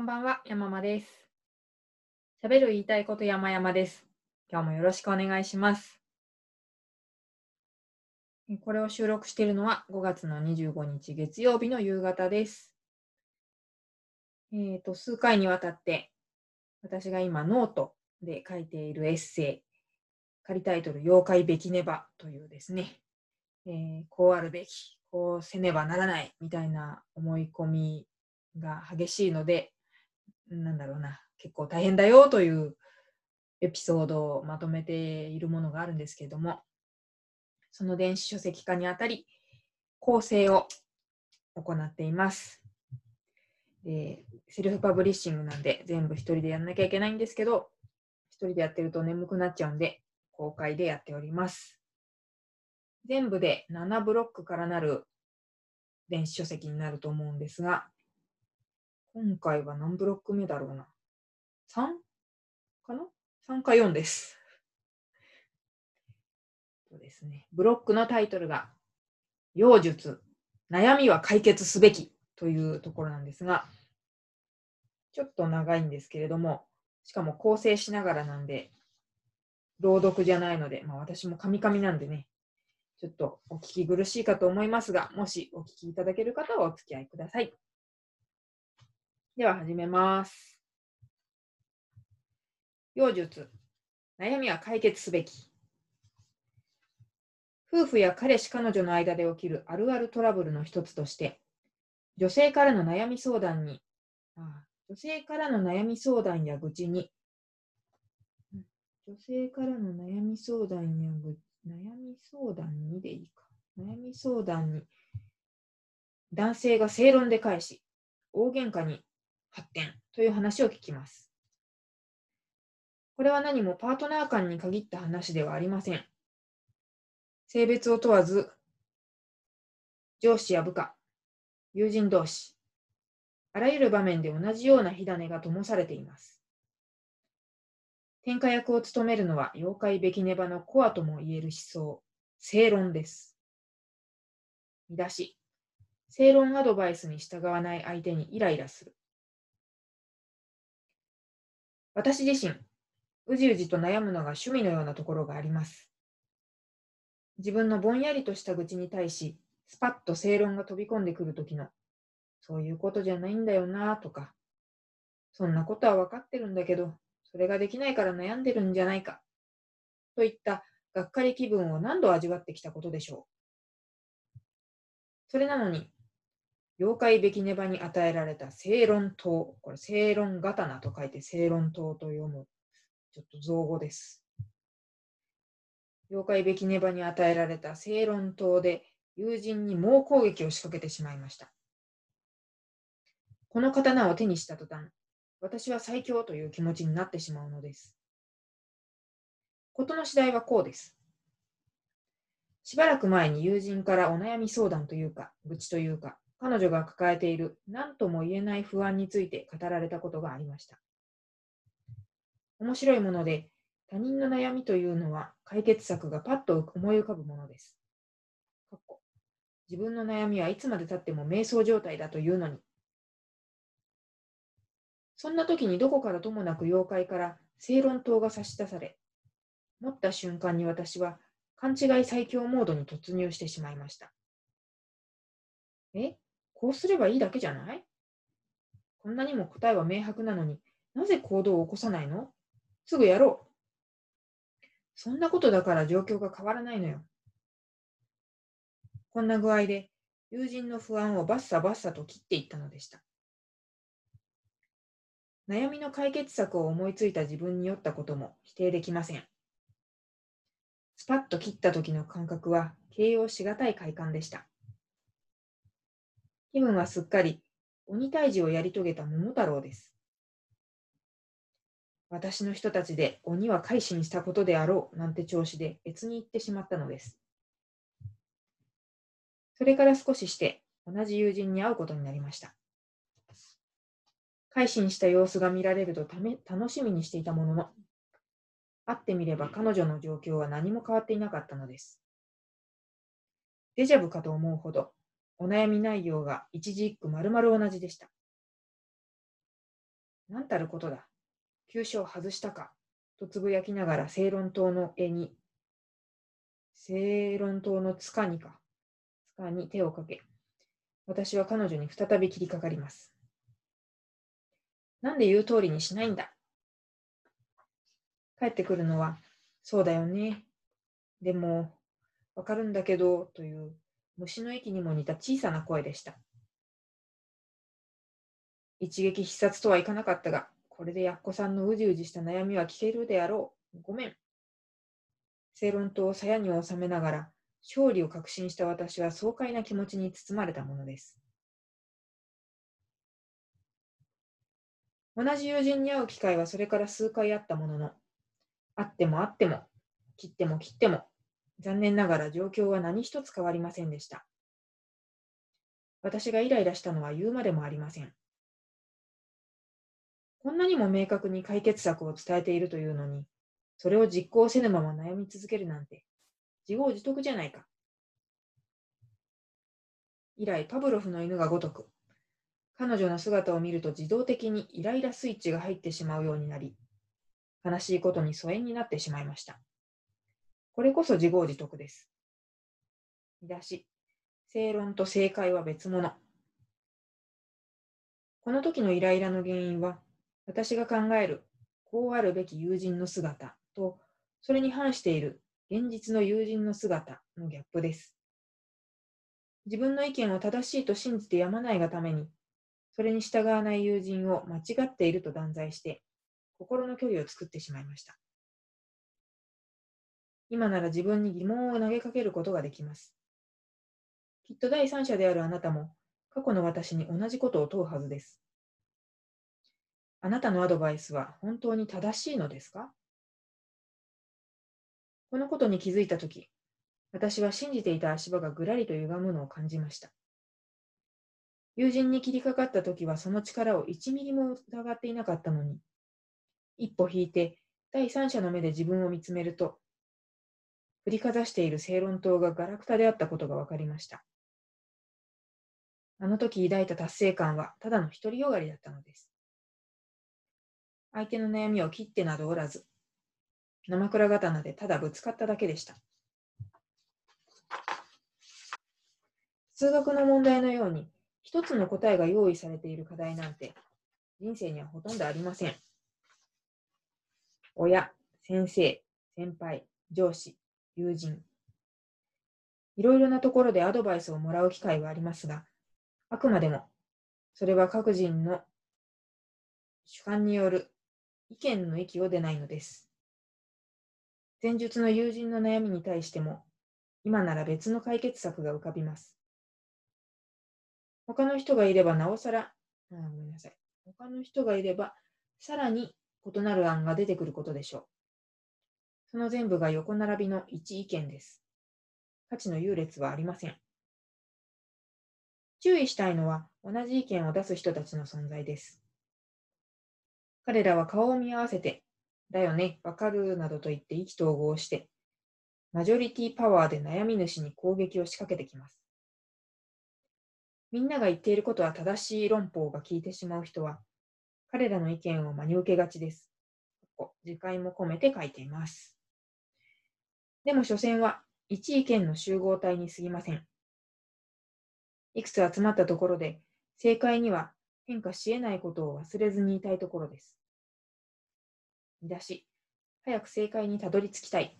こんばんは、山間です。喋る言いたいこと山々です。今日もよろしくお願いします。えこれを収録しているのは5月の25日月曜日の夕方です。えっ、と、数回にわたって私が今ノートで書いているエッセイ、仮タイトル、妖怪べきねばというですね、えーこうあるべき、こうせねばならないみたいな思い込みが激しいので、なんだろうな、結構大変だよというエピソードをまとめているものがあるんですけれども、その電子書籍化にあたり、校正を行っています。でセルフパブリッシングなんで全部一人でやんなきゃいけないんですけど、一人でやってると眠くなっちゃうんで、公開でやっております。全部で7ブロックからなる電子書籍になると思うんですが、今回は何ブロック目だろうな。3? かな ?3 か4です。そうですね。ブロックのタイトルが、妖術、悩みは解決すべきというところなんですが、ちょっと長いんですけれども、しかも構成しながらなんで、朗読じゃないので、まあ私もカミカミなんでね、ちょっとお聞き苦しいかと思いますが、もしお聞きいただける方はお付き合いください。では始めます。妖術、悩みは解決すべき。夫婦や彼氏彼女の間で起きるあるあるトラブルの一つとして、女性からの悩み相談に、あ女性からの悩み相談や愚痴に、女性からの悩み相談や愚悩み相談にでいいか。悩み相談に、男性が正論で返し、大喧嘩に発展という話を聞きます。これは何もパートナー間に限った話ではありません。性別を問わず、上司や部下、友人同士、あらゆる場面で同じような火種が灯されています。天下役を務めるのは妖怪べきねばのコアとも言える思想、正論です。見出し、正論アドバイスに従わない相手にイライラする。私自身、うじうじと悩むのが趣味のようなところがあります。自分のぼんやりとした愚痴に対し、スパッと正論が飛び込んでくるときの、そういうことじゃないんだよなとか、そんなことは分かってるんだけど、それができないから悩んでるんじゃないか、といったがっかり気分を何度味わってきたことでしょう。それなのに、妖怪べきねばに与えられた正論刀、これ正論刀と書いて正論刀と読む、ちょっと造語です。妖怪べきねばに与えられた正論刀で友人に猛攻撃を仕掛けてしまいました。この刀を手にした途端、私は最強という気持ちになってしまうのです。事の次第はこうです。しばらく前に友人からお悩み相談というか、愚痴というか、彼女が抱えている何とも言えない不安について語られたことがありました。面白いもので、他人の悩みというのは解決策がパッと思い浮かぶものです。自分の悩みはいつまでたっても瞑想状態だというのに。そんな時にどこからともなく妖怪から正論刀が差し出され、持った瞬間に私は勘違い最強モードに突入してしまいました。え？こうすればいいだけじゃない？こんなにも答えは明白なのになぜ行動を起こさないの？すぐやろう。そんなことだから状況が変わらないのよ。こんな具合で友人の不安をバッサバッサと切っていったのでした。悩みの解決策を思いついた自分に酔ったことも否定できません。スパッと切った時の感覚は形容しがたい快感でした。気分はすっかり鬼退治をやり遂げた桃太郎です。私の人たちで鬼は改心したことであろうなんて調子で別に言ってしまったのです。それから少しして同じ友人に会うことになりました。改心した様子が見られるとため楽しみにしていたものの、会ってみれば彼女の状況は何も変わっていなかったのです。デジャブかと思うほど、お悩み内容が一字一句丸々同じでした。なんたることだ。急所を外したか。とつぶやきながら正論島の絵に、正論島の塚にか、塚に手をかけ、私は彼女に再び切りかかります。なんで言う通りにしないんだ帰ってくるのは、そうだよね。でも、わかるんだけど、という虫の息にも似た小さな声でした。一撃必殺とはいかなかったが、これでやっこさんのうじうじした悩みは聞けるであろう。ごめん。正論と鞘に収めながら、勝利を確信した私は爽快な気持ちに包まれたものです。同じ友人に会う機会はそれから数回あったものの、会っても会っても、切っても切っても、残念ながら状況は何一つ変わりませんでした。私がイライラしたのは言うまでもありません。こんなにも明確に解決策を伝えているというのに、それを実行せぬまま悩み続けるなんて、自業自得じゃないか。以来、パブロフの犬がごとく、彼女の姿を見ると自動的にイライラスイッチが入ってしまうようになり、悲しいことに疎遠になってしまいました。これこそ自業自得です。見出し、正論と正解は別物。この時のイライラの原因は、私が考えるこうあるべき友人の姿と、それに反している現実の友人の姿のギャップです。自分の意見を正しいと信じてやまないがために、それに従わない友人を間違っていると断罪して、心の距離を作ってしまいました。今なら自分に疑問を投げかけることができます。きっと第三者であるあなたも、過去の私に同じことを問うはずです。あなたのアドバイスは本当に正しいのですか？このことに気づいたとき、私は信じていた足場がぐらりと歪むのを感じました。友人に切りかかったときはその力を1ミリも疑っていなかったのに、一歩引いて第三者の目で自分を見つめると、振りかざしている正論島がガラクタであったことが分かりました。あの時抱いた達成感はただの独りよがりだったのです。相手の悩みを切ってなどおらず、生倉刀でただぶつかっただけでした。数学の問題のように、一つの答えが用意されている課題なんて、人生にはほとんどありません。親、先生、先輩、上司、友人。いろいろなところでアドバイスをもらう機会はありますが、あくまでも、それは各人の主観による意見の域を出ないのです。前述の友人の悩みに対しても、今なら別の解決策が浮かびます。他の人がいればなおさら、あごめんなさい。他の人がいれば、さらに異なる案が出てくることでしょう。その全部が横並びの一意見です。価値の優劣はありません。注意したいのは同じ意見を出す人たちの存在です。彼らは顔を見合わせて、だよね、わかるなどと言って意気投合して、マジョリティパワーで悩み主に攻撃を仕掛けてきます。みんなが言っていることは正しい論法が聞いてしまう人は、彼らの意見を真に受けがちです。次回も込めて書いています。でも、所詮は一意見の集合体に過ぎません。いくつ集まったところで、正解には変化し得ないことを忘れずにいたいところです。見出し、早く正解にたどり着きたい。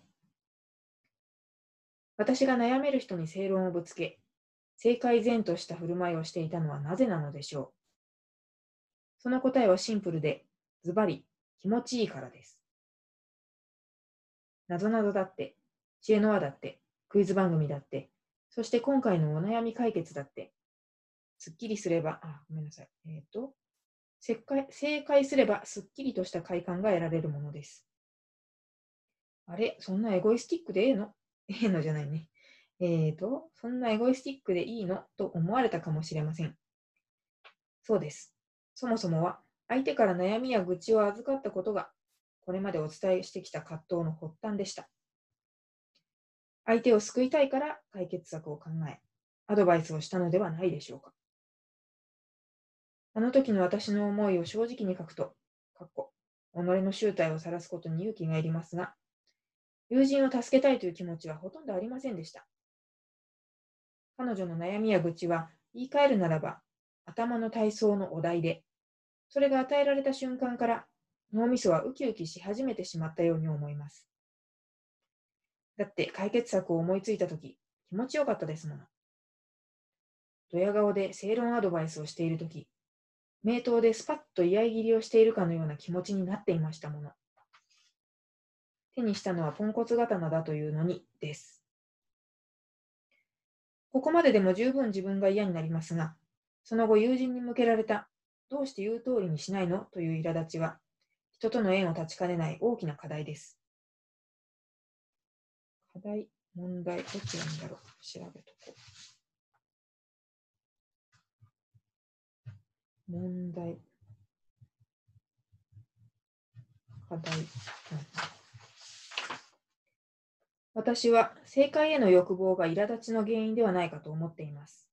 私が悩める人に正論をぶつけ、正解前とした振る舞いをしていたのはなぜなのでしょう。その答えはシンプルで、ズバリ、気持ちいいからです。なぞなぞだって、知恵の輪だって、クイズ番組だって、そして今回のお悩み解決だって、すっきりすれば、あ、ごめんなさい。えっ、ー、と、正解すればすっきりとした快感が得られるものです。あれそんなエゴイスティックでええの？ええのじゃないね。えっ、ー、と、そんなエゴイスティックでいいの？と思われたかもしれません。そうです。そもそもは、相手から悩みや愚痴を預かったことが、これまでお伝えしてきた葛藤の発端でした。相手を救いたいから解決策を考え、アドバイスをしたのではないでしょうか。あの時の私の思いを正直に書くと、かっこ己の正体を晒すことに勇気がいりますが、友人を助けたいという気持ちはほとんどありませんでした。彼女の悩みや愚痴は言い換えるならば頭の体操のお題で、それが与えられた瞬間から脳みそはウキウキし始めてしまったように思います。だって解決策を思いついたとき気持ちよかったですもの。ドヤ顔で正論アドバイスをしているとき、名刀でスパッと居合切りをしているかのような気持ちになっていましたもの。手にしたのはポンコツ刀だというのにです。ここまででも十分自分が嫌になりますが、その後友人に向けられた、どうして言う通りにしないの？という苛立ちは、人との縁を断ちかねない大きな課題です。課題、問題、どちらにだろう？調べとこう。問題、課題、私は正解への欲望が苛立ちの原因ではないかと思っています。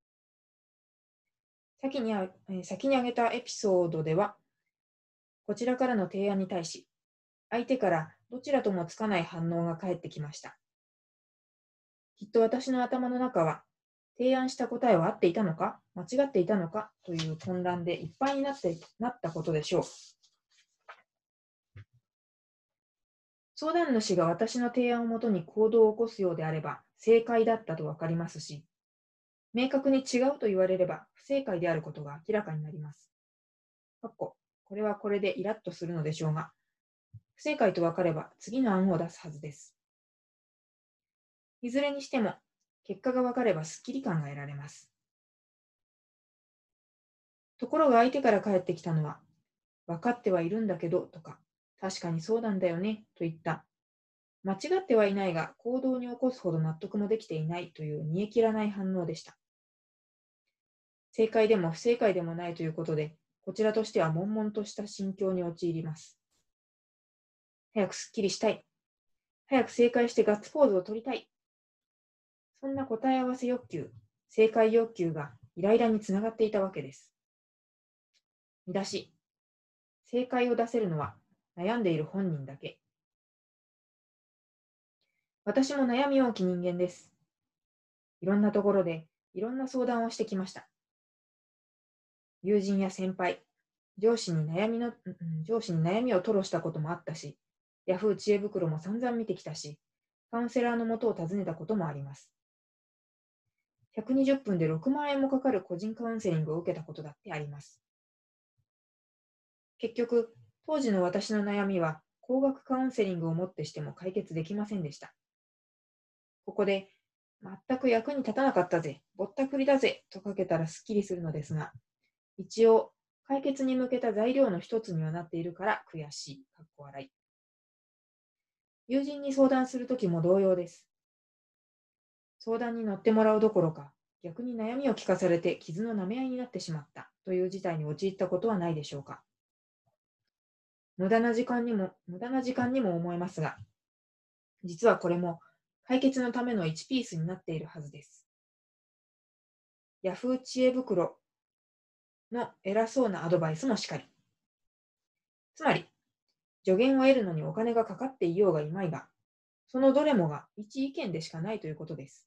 先にあ先に挙げたエピソードでは、こちらからの提案に対し、相手からどちらともつかない反応が返ってきました。きっと私の頭の中は、提案した答えは合っていたのか、間違っていたのかという混乱でいっぱいになってなったことでしょう。相談主が私の提案をもとに行動を起こすようであれば正解だったと分かりますし、明確に違うと言われれば不正解であることが明らかになります。かっここれはこれでイラッとするのでしょうが、不正解と分かれば次の案を出すはずです。いずれにしても、結果が分かればすっきり感が得られます。ところが相手から返ってきたのは、分かってはいるんだけどとか、確かにそうなんだよね、といった。間違ってはいないが、行動に起こすほど納得もできていないという煮え切らない反応でした。正解でも不正解でもないということで、こちらとしては悶々とした心境に陥ります。早くすっきりしたい。早く正解してガッツポーズを取りたい。そんな答え合わせ欲求、正解欲求がイライラにつながっていたわけです。見出し。正解を出せるのは悩んでいる本人だけ。私も悩み大き人間です。いろんなところでいろんな相談をしてきました。友人や先輩、上司に悩みの、上司に悩みを吐露したこともあったし、ヤフー知恵袋も散々見てきたし、カウンセラーのもとを訪ねたこともあります。120分で6万円もかかる個人カウンセリングを受けたことだってあります。結局、当時の私の悩みは、高額カウンセリングをもってしても解決できませんでした。ここで、全く役に立たなかったぜ、ぼったくりだぜとかけたらすっきりするのですが、一応、解決に向けた材料の一つにはなっているから悔しい。かっこ笑い。友人に相談するときも同様です。相談に乗ってもらうどころか、逆に悩みを聞かされて傷の舐め合いになってしまったという事態に陥ったことはないでしょうか。無駄な時間にも、無駄な時間にも思えますが、実はこれも解決のための1ピースになっているはずです。ヤフー知恵袋の偉そうなアドバイスもしかり。つまり、助言を得るのにお金がかかっていようがいまいが、そのどれもが一意見でしかないということです。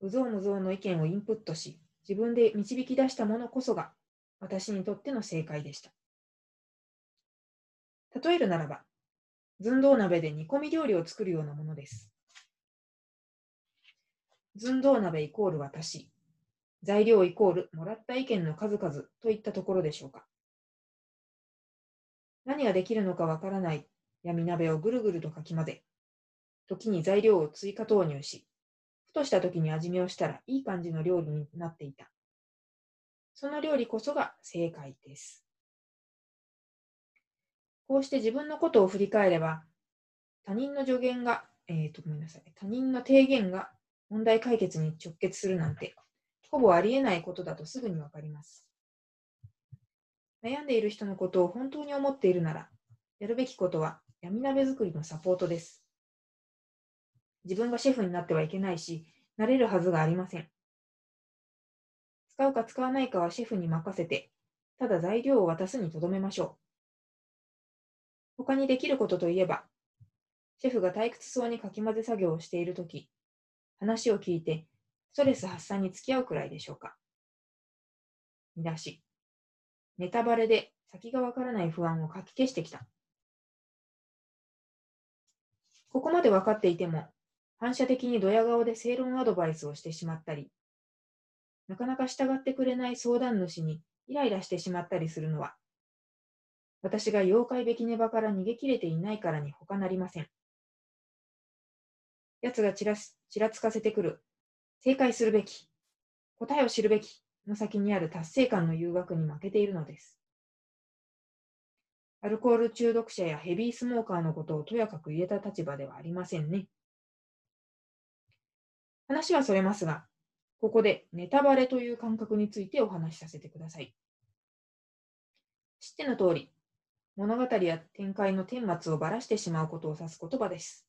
うぞうむぞうの意見をインプットし、自分で導き出したものこそが私にとっての正解でした。例えるならば、寸胴鍋で煮込み料理を作るようなものです。寸胴鍋イコール私、材料イコールもらった意見の数々といったところでしょうか。何ができるのかわからない闇鍋をぐるぐるとかき混ぜ、時に材料を追加投入し、とした時に味見をしたらいい感じの料理になっていた。その料理こそが正解です。こうして自分のことを振り返れば、他人の助言が、えー、と、ごめんなさい、他人の提言が問題解決に直結するなんて、ほぼありえないことだとすぐにわかります。悩んでいる人のことを本当に思っているなら、やるべきことは闇鍋作りのサポートです。自分がシェフになってはいけないし、なれるはずがありません。使うか使わないかはシェフに任せて、ただ材料を渡すにとどめましょう。他にできることといえば、シェフが退屈そうにかき混ぜ作業をしているとき、話を聞いてストレス発散に付き合うくらいでしょうか。見出し。ネタバレで先がわからない不安をかき消してきた。ここまで分かっていても、反射的にドヤ顔で正論アドバイスをしてしまったり、なかなか従ってくれない相談主にイライラしてしまったりするのは、私が妖怪べきネバから逃げ切れていないからに他なりません。奴がちらちらつかせてくる、正解するべき、答えを知るべきの先にある達成感の誘惑に負けているのです。アルコール中毒者やヘビースモーカーのことをとやかく言えた立場ではありませんね。話はそれますが、ここでネタバレという感覚についてお話しさせてください。知っての通り、物語や展開の顛末をばらしてしまうことを指す言葉です。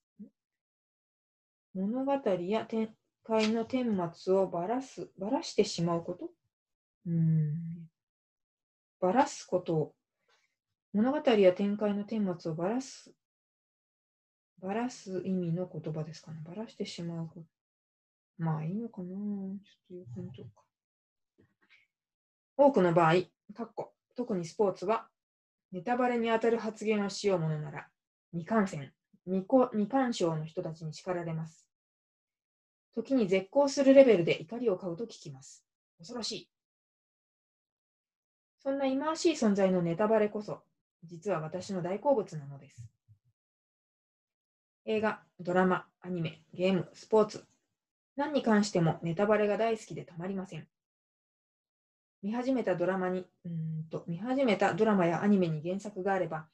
物語や展開の顛末をばらす、ばらしてしまうこと？うん。ばらすことを、物語や展開の顛末をばらす、ばらす意味の言葉ですかね。ばらしてしまうこと。まあいいのかなちょっとよく見とか。多くの場合、かっこ特にスポーツは、ネタバレに当たる発言をしようものなら、未感染、未未干渉の人たちに叱られます。時に絶交するレベルで怒りを買うと聞きます。恐ろしい。そんな忌まわしい存在のネタバレこそ、実は私の大好物なのです。映画、ドラマ、アニメ、ゲーム、スポーツ、何に関してもネタバレが大好きでたまりません。見始めたドラマに、うんと、見始めたドラマやアニメに原作があれば、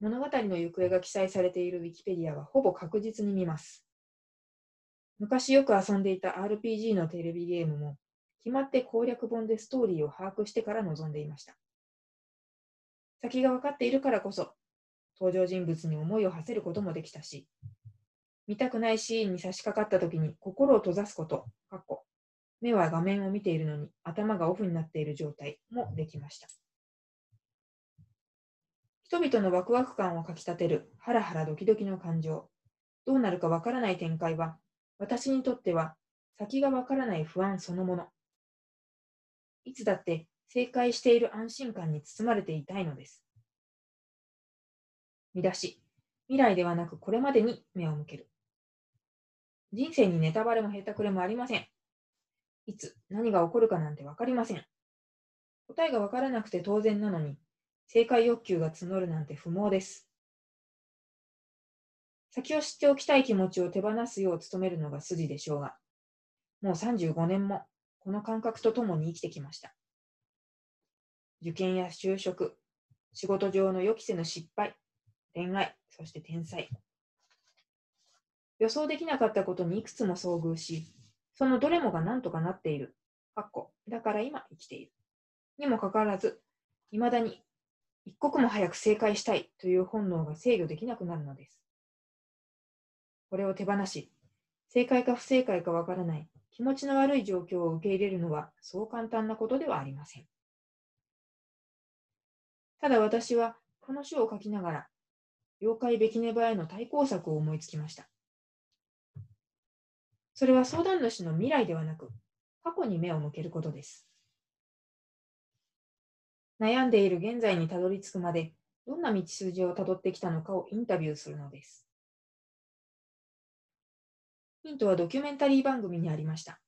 物語の行方が記載されているウィキペディアはほぼ確実に見ます。昔よく遊んでいた RPG のテレビゲームも、決まって攻略本でストーリーを把握してから臨んでいました。先が分かっているからこそ、登場人物に思いを馳せることもできたし、見たくないシーンに差し掛かった時に心を閉ざすこと、かっこ目は画面を見ているのに頭がオフになっている状態もできました。人々のワクワク感をかきたてるハラハラドキドキの感情、どうなるかわからない展開は私にとっては先がわからない不安そのもの。いつだって正解している安心感に包まれていたいのです。見出し。未来ではなくこれまでに目を向ける。人生にネタバレもへたくれもありません。いつ何が起こるかなんてわかりません。答えがわからなくて当然なのに、正解欲求が募るなんて不毛です。先を知っておきたい気持ちを手放すよう努めるのが筋でしょうが、もう35年もこの感覚とともに生きてきました。受験や就職、仕事上の予期せぬ失敗、恋愛、そして天才。予想できなかったことにいくつも遭遇し、そのどれもが何とかなっている。かっこ、だから今生きている。にもかかわらず、未だに一刻も早く正解したいという本能が制御できなくなるのです。これを手放し、正解か不正解かわからない気持ちの悪い状況を受け入れるのはそう簡単なことではありません。ただ私はこの書を書きながら、妖怪べきねばへの対抗策を思いつきました。それは相談主の未来ではなく、過去に目を向けることです。悩んでいる現在にたどり着くまで、どんな道筋をたどってきたのかをインタビューするのです。ヒントはドキュメンタリー番組にありました。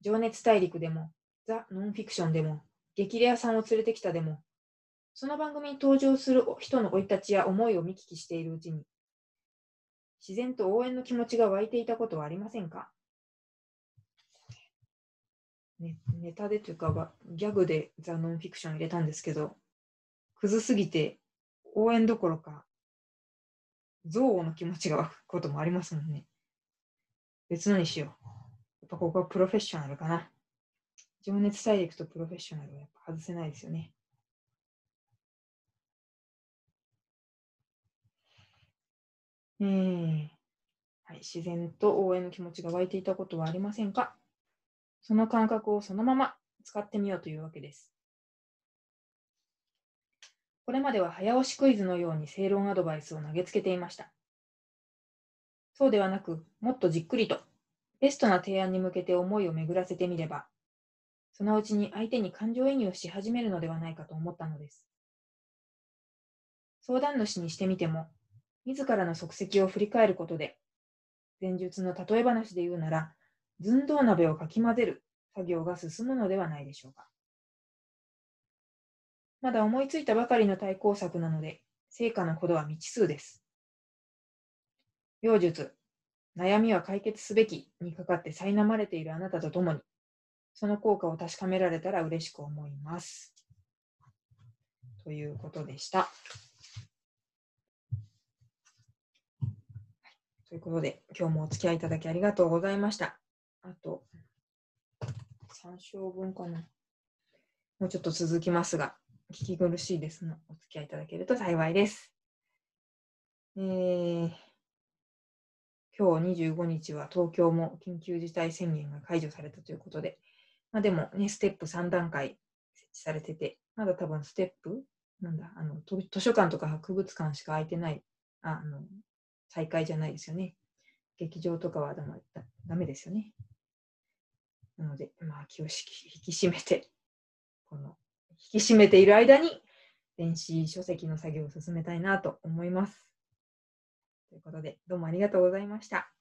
情熱大陸でも、ザ・ノンフィクションでも、激レアさんを連れてきたでも、その番組に登場する人の生い立ちや思いを見聞きしているうちに、自然と応援の気持ちが湧いていたことはありませんか？ね、ネタでというか、ギャグでザ・ノンフィクション入れたんですけど、クズすぎて応援どころか憎悪の気持ちが湧くこともありますもんね。別のにしよう。やっぱここはプロフェッショナルかな。情熱大陸とプロフェッショナルはやっぱ外せないですよね。えーはい、自然と応援の気持ちが湧いていたことはありませんか？その感覚をそのまま使ってみようというわけです。これまでは早押しクイズのように正論アドバイスを投げつけていました。そうではなく、もっとじっくりと、ベストな提案に向けて思いを巡らせてみれば、そのうちに相手に感情移入し始めるのではないかと思ったのです。相談主にしてみても、自らの足跡を振り返ることで、前述の例え話で言うなら、寸胴鍋をかき混ぜる作業が進むのではないでしょうか。まだ思いついたばかりの対抗策なので、成果のほどは未知数です。妖術、悩みは解決すべきにかかって苛まれているあなたと共に、その効果を確かめられたら嬉しく思います。ということでした。ということで、今日もお付き合いいただきありがとうございました。あと、3章分かな。もうちょっと続きますが、聞き苦しいですの。お付き合いいただけると幸いです。えー、今日25日は東京も緊急事態宣言が解除されたということで、まあ、でもね、ステップ3段階設置されてて、まだ多分ステップなんだ、あの、図書館とか博物館しか空いてない、あの、再会じゃないですよね。劇場とかはダダメですよね。なので、まあ、気を引き締めて、この、引き締めている間に、電子書籍の作業を進めたいなと思います。ということで、どうもありがとうございました。